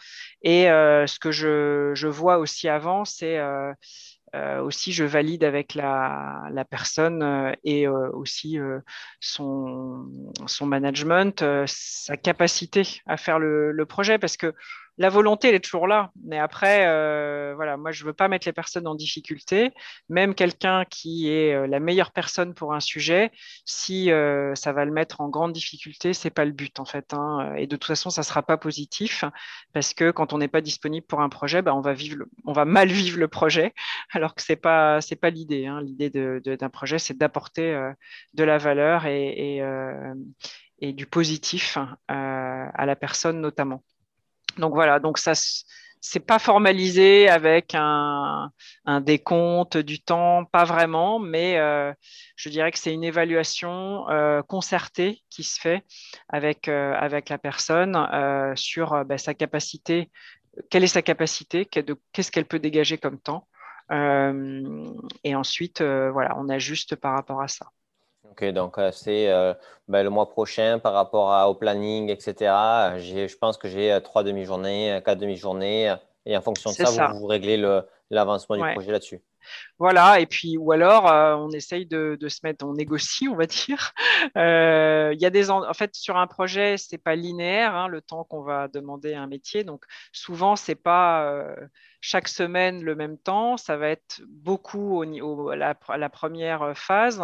S1: Et ce que je, je, vois aussi avant, c'est euh, aussi, je valide avec la, personne euh, et euh, aussi son, son management, sa capacité à faire le, projet. Parce que la volonté, elle est toujours là. Mais après, euh, voilà, moi, je ne veux pas mettre les personnes en difficulté. Même quelqu'un qui est euh, la meilleure personne pour un sujet, si euh, ça va le mettre en grande difficulté, c'est pas le but en fait. Hein. Et de toute façon, ça sera pas positif parce que quand on n'est pas disponible pour un projet, bah, on va mal vivre le projet, alors que pas, c'est pas l'idée. Hein. L'idée d'un projet, c'est d'apporter de la valeur et du positif à la personne notamment. Donc voilà, donc ça c'est pas formalisé avec un, décompte du temps, pas vraiment, mais euh, je dirais que c'est une évaluation euh, concertée qui se fait avec, euh, la personne sur ben, sa capacité, quelle est sa capacité, qu'est-ce qu'elle peut dégager comme temps. et ensuite, voilà, on ajuste par rapport à ça.
S3: Ok, donc euh, c'est euh, ben, le mois prochain par rapport au planning, etc. Je pense que j'ai euh, trois demi-journées, quatre demi-journées, et en fonction de ça, Vous, réglez l'avancement du projet là-dessus.
S1: Voilà, et puis ou alors on essaye de, se mettre, on négocie, on va dire. Il y a des, en fait, sur un projet, c'est pas linéaire hein, le temps qu'on va demander un métier, donc souvent c'est pas chaque semaine le même temps, ça va être beaucoup au, à la première phase,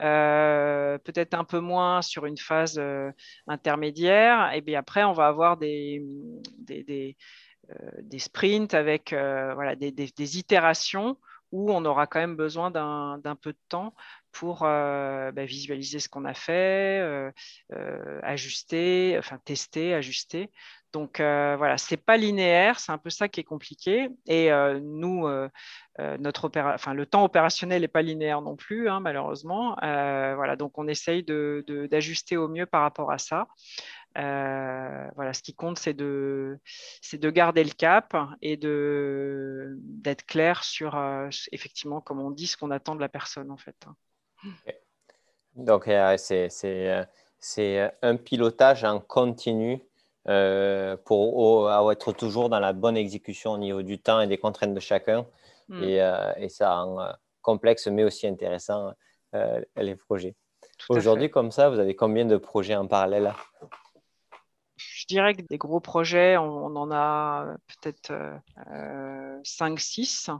S1: euh, peut-être un peu moins sur une phase euh, intermédiaire. Et bien après, on va avoir des, euh, sprints avec voilà, des, itérations où on aura quand même besoin d'un peu de temps pour bah, visualiser ce qu'on a fait, ajuster, enfin tester, ajuster. Donc euh, voilà, c'est pas linéaire, c'est un peu ça qui est compliqué. Et euh, nous, euh, notre enfin, le temps opérationnel n'est pas linéaire non plus, hein, malheureusement. voilà, donc on essaye d'ajuster au mieux par rapport à ça. Voilà, ce qui compte, c'est de, de garder le cap et d'être clair sur, effectivement, comme on dit, ce qu'on attend de la personne, en fait.
S3: Donc, c'est un pilotage en continu euh, pour être toujours dans la bonne exécution au niveau du temps et des contraintes de chacun. Hmm. Euh, et, ça rend euh, complexe, mais aussi intéressant les projets. Aujourd'hui, comme ça, vous avez combien de projets en parallèle
S1: je dirais que des gros projets, on, en a peut-être 5-6.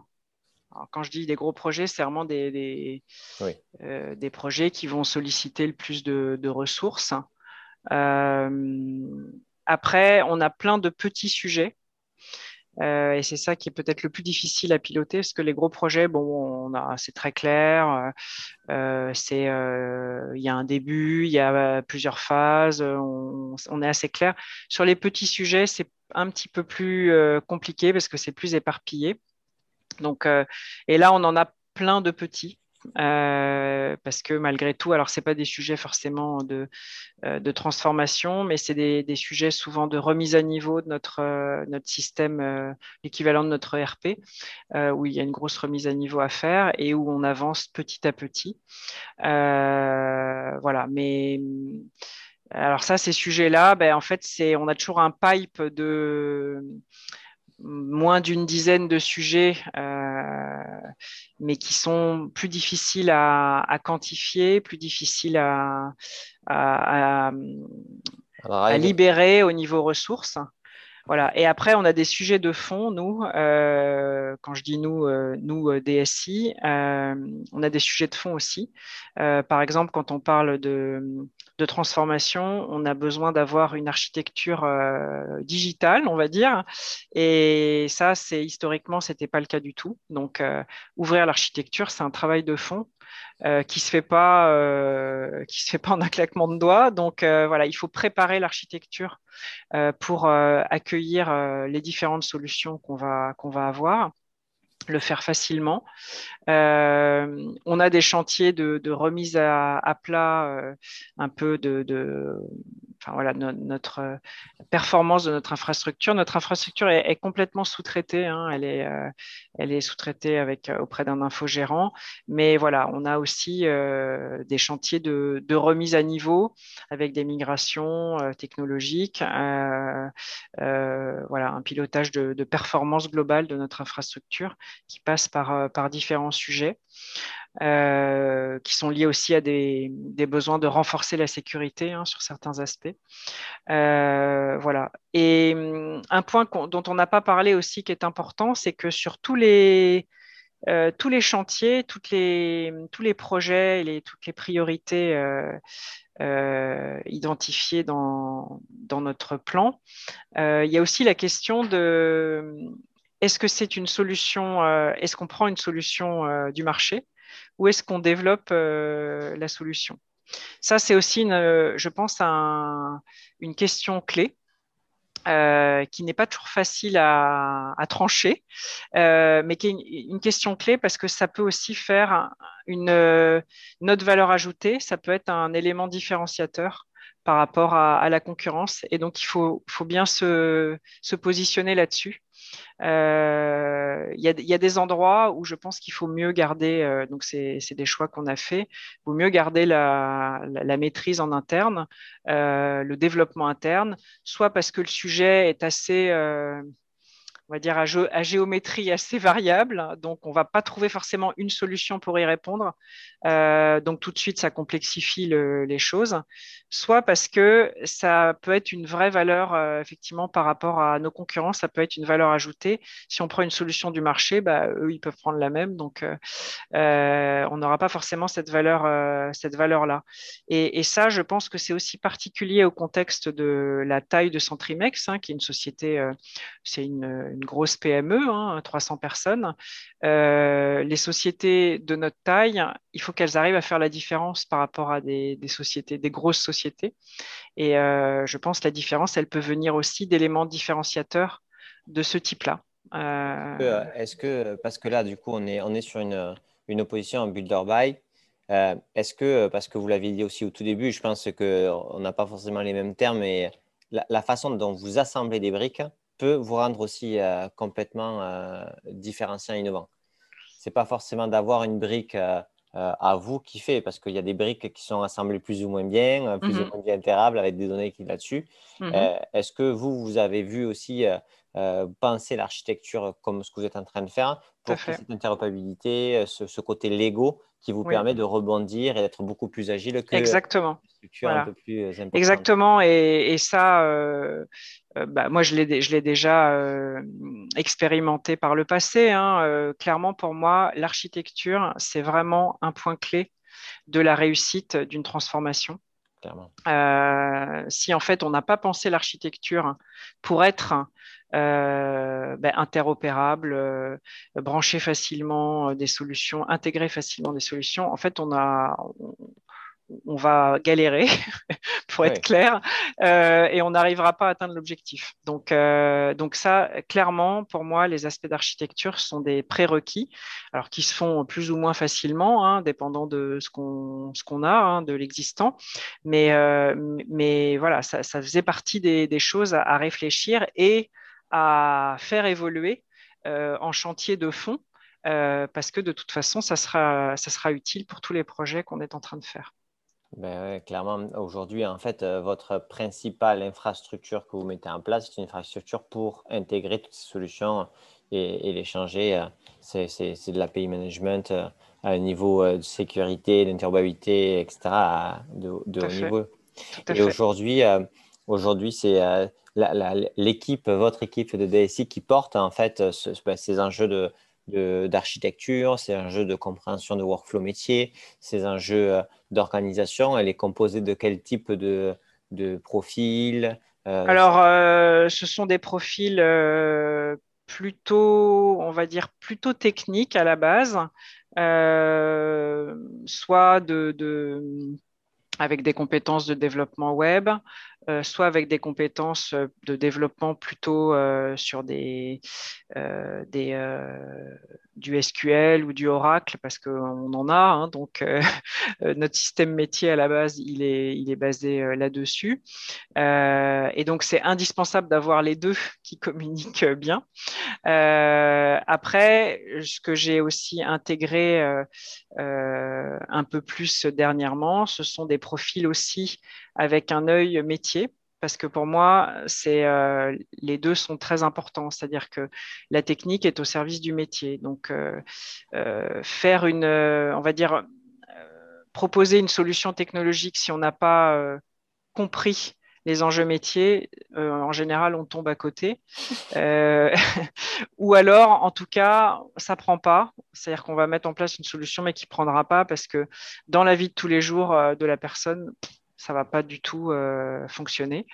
S1: quand je dis des gros projets, c'est vraiment des, des, projets qui vont solliciter le plus de, de ressources. Après, on a plein de petits sujets. Euh, et c'est ça qui est peut-être le plus difficile à piloter, parce que les gros projets, bon, c'est très clair. Euh, c'est, il y a un début, il y a plusieurs phases. On, est assez clair. Sur les petits sujets, c'est un petit peu plus compliqué parce que c'est plus éparpillé. Donc, et là, on en a plein de petits. Euh, parce que malgré tout, alors ce pas des sujets forcément de, euh, de transformation, mais c'est des, des, sujets souvent de remise à niveau de notre, euh, notre système, l'équivalent de notre ERP, où il y a une grosse remise à niveau à faire et où on avance petit à petit. voilà, mais alors ça, ces sujets-là, ben, en fait, c'est, on a toujours un pipe de moins d'une dizaine de sujets, euh, mais qui sont plus difficiles à, quantifier, plus difficiles à, à, libérer au niveau ressources. Voilà. Et après, on a des sujets de fond, nous, euh, quand je dis nous, euh, nous DSI, on a des sujets de fond aussi. par exemple, quand on parle de de transformation, on a besoin d'avoir une architecture euh, digitale, on va dire. Et ça, c'est historiquement, c'était pas le cas du tout. Donc, euh, ouvrir l'architecture, c'est un travail de fond. Euh, qui se fait pas qui se fait pas en un claquement de doigts donc voilà il faut préparer l'architecture pour accueillir les différentes solutions qu'on va qu'on va avoir le faire facilement. Euh, on a des chantiers de, remise à, plat, euh, un peu de, voilà, notre euh, performance de notre infrastructure. Notre infrastructure est, complètement sous-traitée. Hein. elle est, euh, elle est sous-traitée euh, auprès d'un infogérant. Mais voilà, on a aussi des chantiers de, remise à niveau avec des migrations technologiques. voilà, un pilotage de, performance globale de notre infrastructure qui passe par différents sujets. Qui sont liés aussi à des, besoins de renforcer la sécurité hein, sur certains aspects. voilà. Et hum, un point dont on n'a pas parlé aussi qui est important, c'est que sur tous les euh, tous les chantiers, toutes les, tous les projets, les, toutes les priorités euh, euh, identifiées dans, dans, notre plan. il y a aussi la question de est-ce que c'est une solution, est-ce qu'on prend une solution du marché ou est-ce qu'on développe la solution? Ça, c'est aussi, une, je pense, une question clé. Euh, qui n'est pas toujours facile à, trancher, euh, mais qui est une, question clé parce que ça peut aussi faire une, notre valeur ajoutée, ça peut être un élément différenciateur par rapport à, la concurrence. Et donc, il faut, faut bien se, se positionner là-dessus. Euh, il y, a des endroits où je pense qu'il faut mieux garder, euh, donc c'est des choix qu'on a fait, il faut mieux garder la, maîtrise en interne, euh, le développement interne, soit parce que le sujet est assez on va dire, à, géométrie assez variable. Donc, on ne va pas trouver forcément une solution pour y répondre. Euh, donc, tout de suite, ça complexifie les choses. Soit parce que ça peut être une vraie valeur, euh, effectivement, par rapport à nos concurrents, ça peut être une valeur ajoutée. Si on prend une solution du marché, bah, eux, ils peuvent prendre la même. Donc, euh, on n'aura pas forcément cette valeur, cette valeur-là. Et, ça, je pense que c'est aussi particulier au contexte de la taille de Centrimex, hein, qui est une société, c'est une une grosse PME, 300 hein, personnes. Euh, les sociétés de notre taille, il faut qu'elles arrivent à faire la différence par rapport à des, sociétés, des grosses sociétés. Et euh, je pense que la différence, elle peut venir aussi d'éléments différenciateurs de ce type-là.
S3: Euh, est-ce que, parce que là, du coup, on est, on est sur une, une opposition en builder buy, est-ce que, parce que vous l'aviez dit aussi au tout début, je pense qu'on n'a pas forcément les mêmes termes, mais la, façon dont vous assemblez des briques, peut vous rendre aussi euh, complètement euh, différenciant et innovant. Ce n'est pas forcément d'avoir une brique euh, à vous qui fait, parce qu'il y a des briques qui sont assemblées plus ou moins bien, plus ou mhm. moins bien intérables avec des données qui là-dessus. Mhm. Est-ce que vous, vous avez vu aussi penser l'architecture comme ce que vous êtes en train de faire pour cette interopérabilité, ce, côté Lego qui vous permet de rebondir et d'être beaucoup plus agile que
S1: Exactement.
S3: structure un peu plus
S1: Exactement. Et, ça, euh, bah, moi, je l'ai déjà euh, expérimenté par le passé. Hein. Euh, clairement, pour moi, l'architecture, c'est vraiment un point clé de la réussite d'une transformation. si en fait on n'a pas pensé l'architecture pour être ben, interopérable, brancher facilement des solutions, intégrer facilement des solutions, en fait on a, on va galérer, pour être clair, euh, et on n'arrivera pas à atteindre l'objectif. Donc, euh, donc ça, clairement, pour moi, les aspects d'architecture sont des prérequis, alors qui se font plus ou moins facilement, hein, dépendant de ce qu'on ce qu'on a, hein, de l'existant. Mais, euh, mais voilà, ça, faisait partie des, choses à, réfléchir et à faire évoluer en chantier de fond. parce que de toute façon, ça sera, ça sera utile pour tous les projets qu'on est en train de faire.
S3: Ben clairement, aujourd'hui, en fait, euh, votre principale infrastructure que vous mettez en place, c'est une infrastructure pour intégrer toutes ces solutions et, les changer. Euh, c'est, de l'API management euh, à un niveau de sécurité, d'interopérabilité, etc., de, haut niveau. et aujourd'hui, aujourd'hui c'est l'équipe, votre équipe de DSI qui porte en fait ben, ces enjeux de, d'architecture, c'est un jeu de compréhension de workflow métier, c'est un jeu euh, d'organisation. Elle est composée de quel type de, de profil
S1: euh, Alors, euh, ce sont des profils plutôt, on va dire, plutôt techniques à la base, soit de, avec des compétences de développement web, euh, soit avec des compétences euh, de développement plutôt euh, sur des, du SQL ou du Oracle, parce qu'on en a. Hein, donc, notre système métier à la base, il est, il est basé là-dessus. et donc, c'est indispensable d'avoir les deux qui communiquent bien. après, ce que j'ai aussi intégré un peu plus dernièrement, ce sont des profils aussi avec un œil métier. parce que pour moi, c'est les deux sont très importants. C'est-à-dire que la technique est au service du métier. Donc, faire une, on va dire, proposer une solution technologique si on n'a pas compris les enjeux métiers, euh, en général, on tombe à côté. Euh, ou alors, en tout cas, ça prend pas. C'est-à-dire qu'on va mettre en place une solution, mais qui prendra pas parce que dans la vie de tous les jours euh, de la personne, ça va pas du tout fonctionner.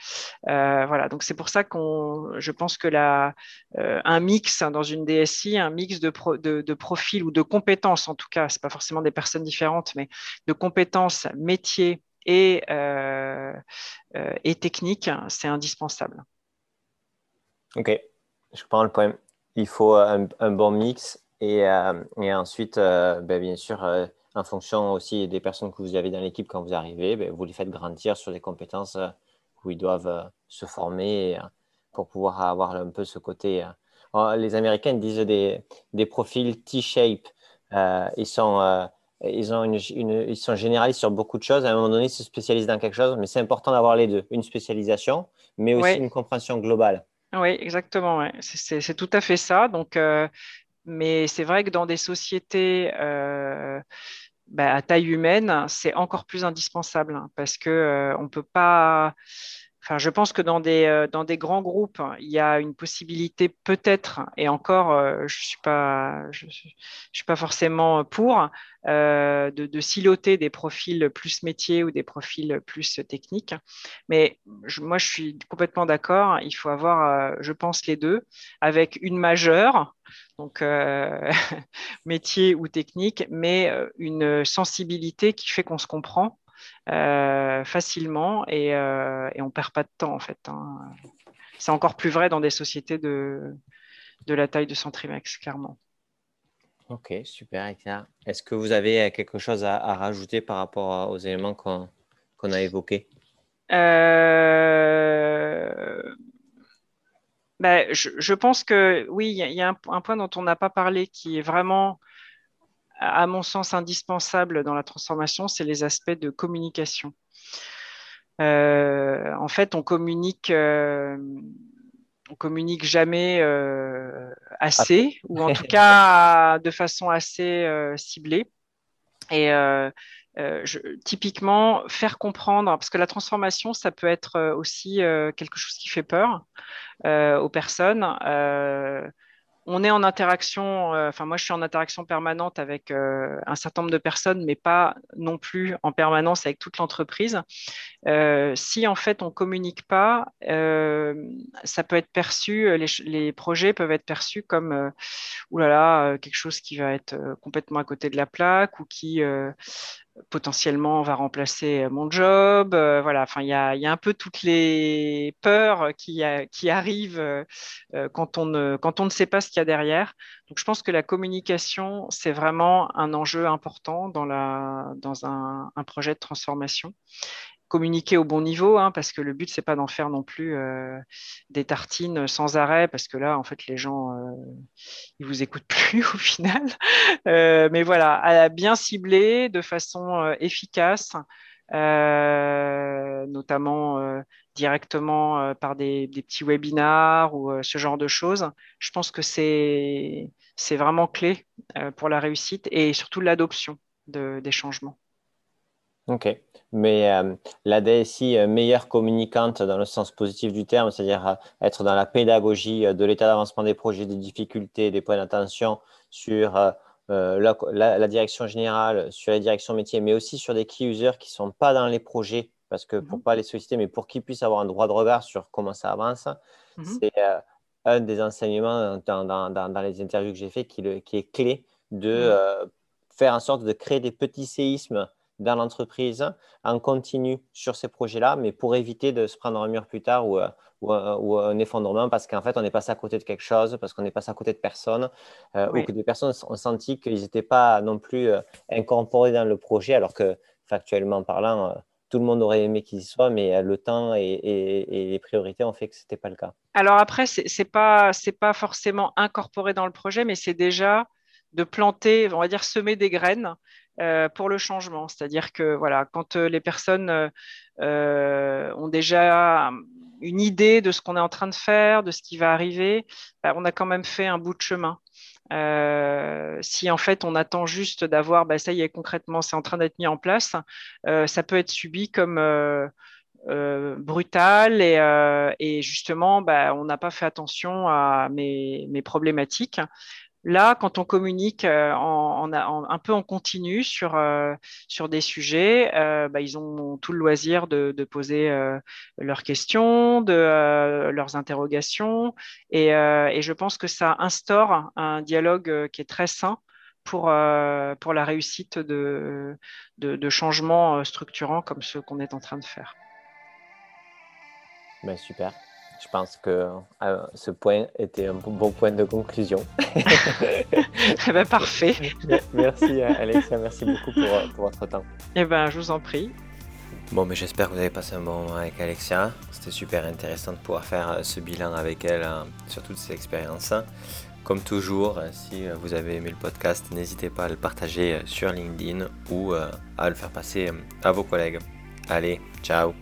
S1: voilà, donc c'est pour ça qu'on, je pense que la, un mix dans une DSI, un mix de, de, de profils ou de compétences, en tout cas, c'est pas forcément des personnes différentes, mais de compétences métiers et, euh, euh, et technique, c'est indispensable.
S3: Ok, je prends le point. Il faut un, bon mix et, euh, et ensuite, ben, bien sûr, en fonction aussi des personnes que vous avez dans l'équipe quand vous arrivez, ben, vous les faites grandir sur des compétences où ils doivent se former pour pouvoir avoir un peu ce côté. les Américains disent des, des profils T-shape. ils sont ils, ont une, ils sont généralistes sur beaucoup de choses. À un moment donné, ils se spécialisent dans quelque chose, mais c'est important d'avoir les deux. Une spécialisation, mais aussi une compréhension globale.
S1: Oui, exactement. C'est tout à fait ça. Donc, euh, mais c'est vrai que dans des sociétés euh, bah, à taille humaine, c'est encore plus indispensable hein, parce qu'on euh, on ne peut pas Enfin, je pense que dans des, euh, dans des grands groupes, il y a une possibilité peut-être, et encore, euh, je ne suis, pas, je, suis pas forcément pour, euh, de, de, siloter des profils plus métiers ou des profils plus techniques. Mais moi, je suis complètement d'accord. Il faut avoir, je pense, les deux, avec une majeure, donc métier ou technique, mais une sensibilité qui fait qu'on se comprend facilement et, euh, et on ne perd pas de temps en fait. Hein. C'est encore plus vrai dans des sociétés de, de la taille de Centrimex, clairement.
S3: Ok, super. Est-ce que vous avez quelque chose à, rajouter par rapport aux éléments qu'on a évoqués?
S1: Euh, ben, je, pense que oui, il y, a un, un, point dont on n'a pas parlé qui est vraiment à mon sens, indispensable dans la transformation, c'est les aspects de communication. Euh, en fait, on communique, euh, on communique jamais euh, assez, ou en tout cas de façon assez ciblée. Et typiquement, faire comprendre, parce que la transformation, ça peut être aussi quelque chose qui fait peur aux personnes on est en interaction, euh, enfin moi je suis en interaction permanente avec euh, un certain nombre de personnes, mais pas non plus en permanence avec toute l'entreprise. Euh, si en fait on communique pas, ça peut être perçu, les, projets peuvent être perçus comme oulala, quelque chose qui va être complètement à côté de la plaque ou qui potentiellement va remplacer mon job. Euh, voilà, enfin, il y a, un peu toutes les peurs qui, qui arrivent euh, quand, on ne, quand on ne sait pas ce qu'il y a derrière. Donc, je pense que la communication, c'est vraiment un enjeu important dans, la, dans un projet de transformation communiquer au bon niveau, hein, parce que le but, c'est pas d'en faire non plus euh, des tartines sans arrêt, parce que là, en fait, les gens, euh, ils vous écoutent plus au final. Euh, mais voilà, à bien cibler de façon efficace, notamment directement par des, petits webinars ou ce genre de choses. Je pense que c'est vraiment clé pour la réussite et surtout l'adoption de, des changements.
S3: Ok, mais euh, la DSI euh, meilleure communicante dans le sens positif du terme, c'est-à-dire euh, être dans la pédagogie de l'état d'avancement des projets, des difficultés, des points d'attention sur la, direction générale, sur la direction métier, mais aussi sur des key users qui ne sont pas dans les projets, parce que pour ne mhm. pas les solliciter, mais pour qu'ils puissent avoir un droit de regard sur comment ça avance, mhm. c'est un des enseignements dans, les interviews que j'ai fait qui, qui, est clé de mhm. faire en sorte de créer des petits séismes dans l'entreprise en continu sur ces projets-là, mais pour éviter de se prendre un mur plus tard ou, euh, euh, ou, un effondrement parce qu'en fait, on est passé à côté de quelque chose, parce qu'on est passé à côté de personnes, euh, ou que des personnes ont senti qu'ils n'étaient pas non plus incorporés dans le projet, alors que factuellement parlant, tout le monde aurait aimé qu'ils y soient, mais le temps et, et, les priorités ont fait que ce n'était pas le cas.
S1: Alors après, ce n'est pas, pas forcément incorporé dans le projet, mais c'est déjà de planter, on va dire semer des graines pour le changement. C'est-à-dire que voilà, quand les personnes ont déjà une idée de ce qu'on est en train de faire, de ce qui va arriver, bah, on a quand même fait un bout de chemin. si en fait on attend juste d'avoir, bah, ça y est, concrètement, c'est en train d'être mis en place, ça peut être subi comme euh, brutal et, euh, et justement, bah, on n'a pas fait attention à mes, mes, problématiques. Là, quand on communique euh, un peu en continu sur, sur des sujets, bah, ils ont tout le loisir de, poser leurs questions, de leurs interrogations, et, et, je pense que ça instaure un dialogue qui est très sain pour, pour la réussite de, de, de changements structurants comme ceux qu'on est en train de faire.
S3: Ben, super. Je pense que euh, ce point était un bon point de conclusion.
S1: Eh ben, parfait.
S3: merci Alexia, merci beaucoup pour, pour, votre temps.
S1: Eh ben, je vous en prie.
S2: Bon, mais j'espère que vous avez passé un bon moment avec Alexia. C'était super intéressant de pouvoir faire euh, ce bilan avec elle hein, sur toutes ces expériences. Comme toujours, euh, si vous avez aimé le podcast, n'hésitez pas à le partager sur LinkedIn ou à le faire passer à vos collègues. Allez, ciao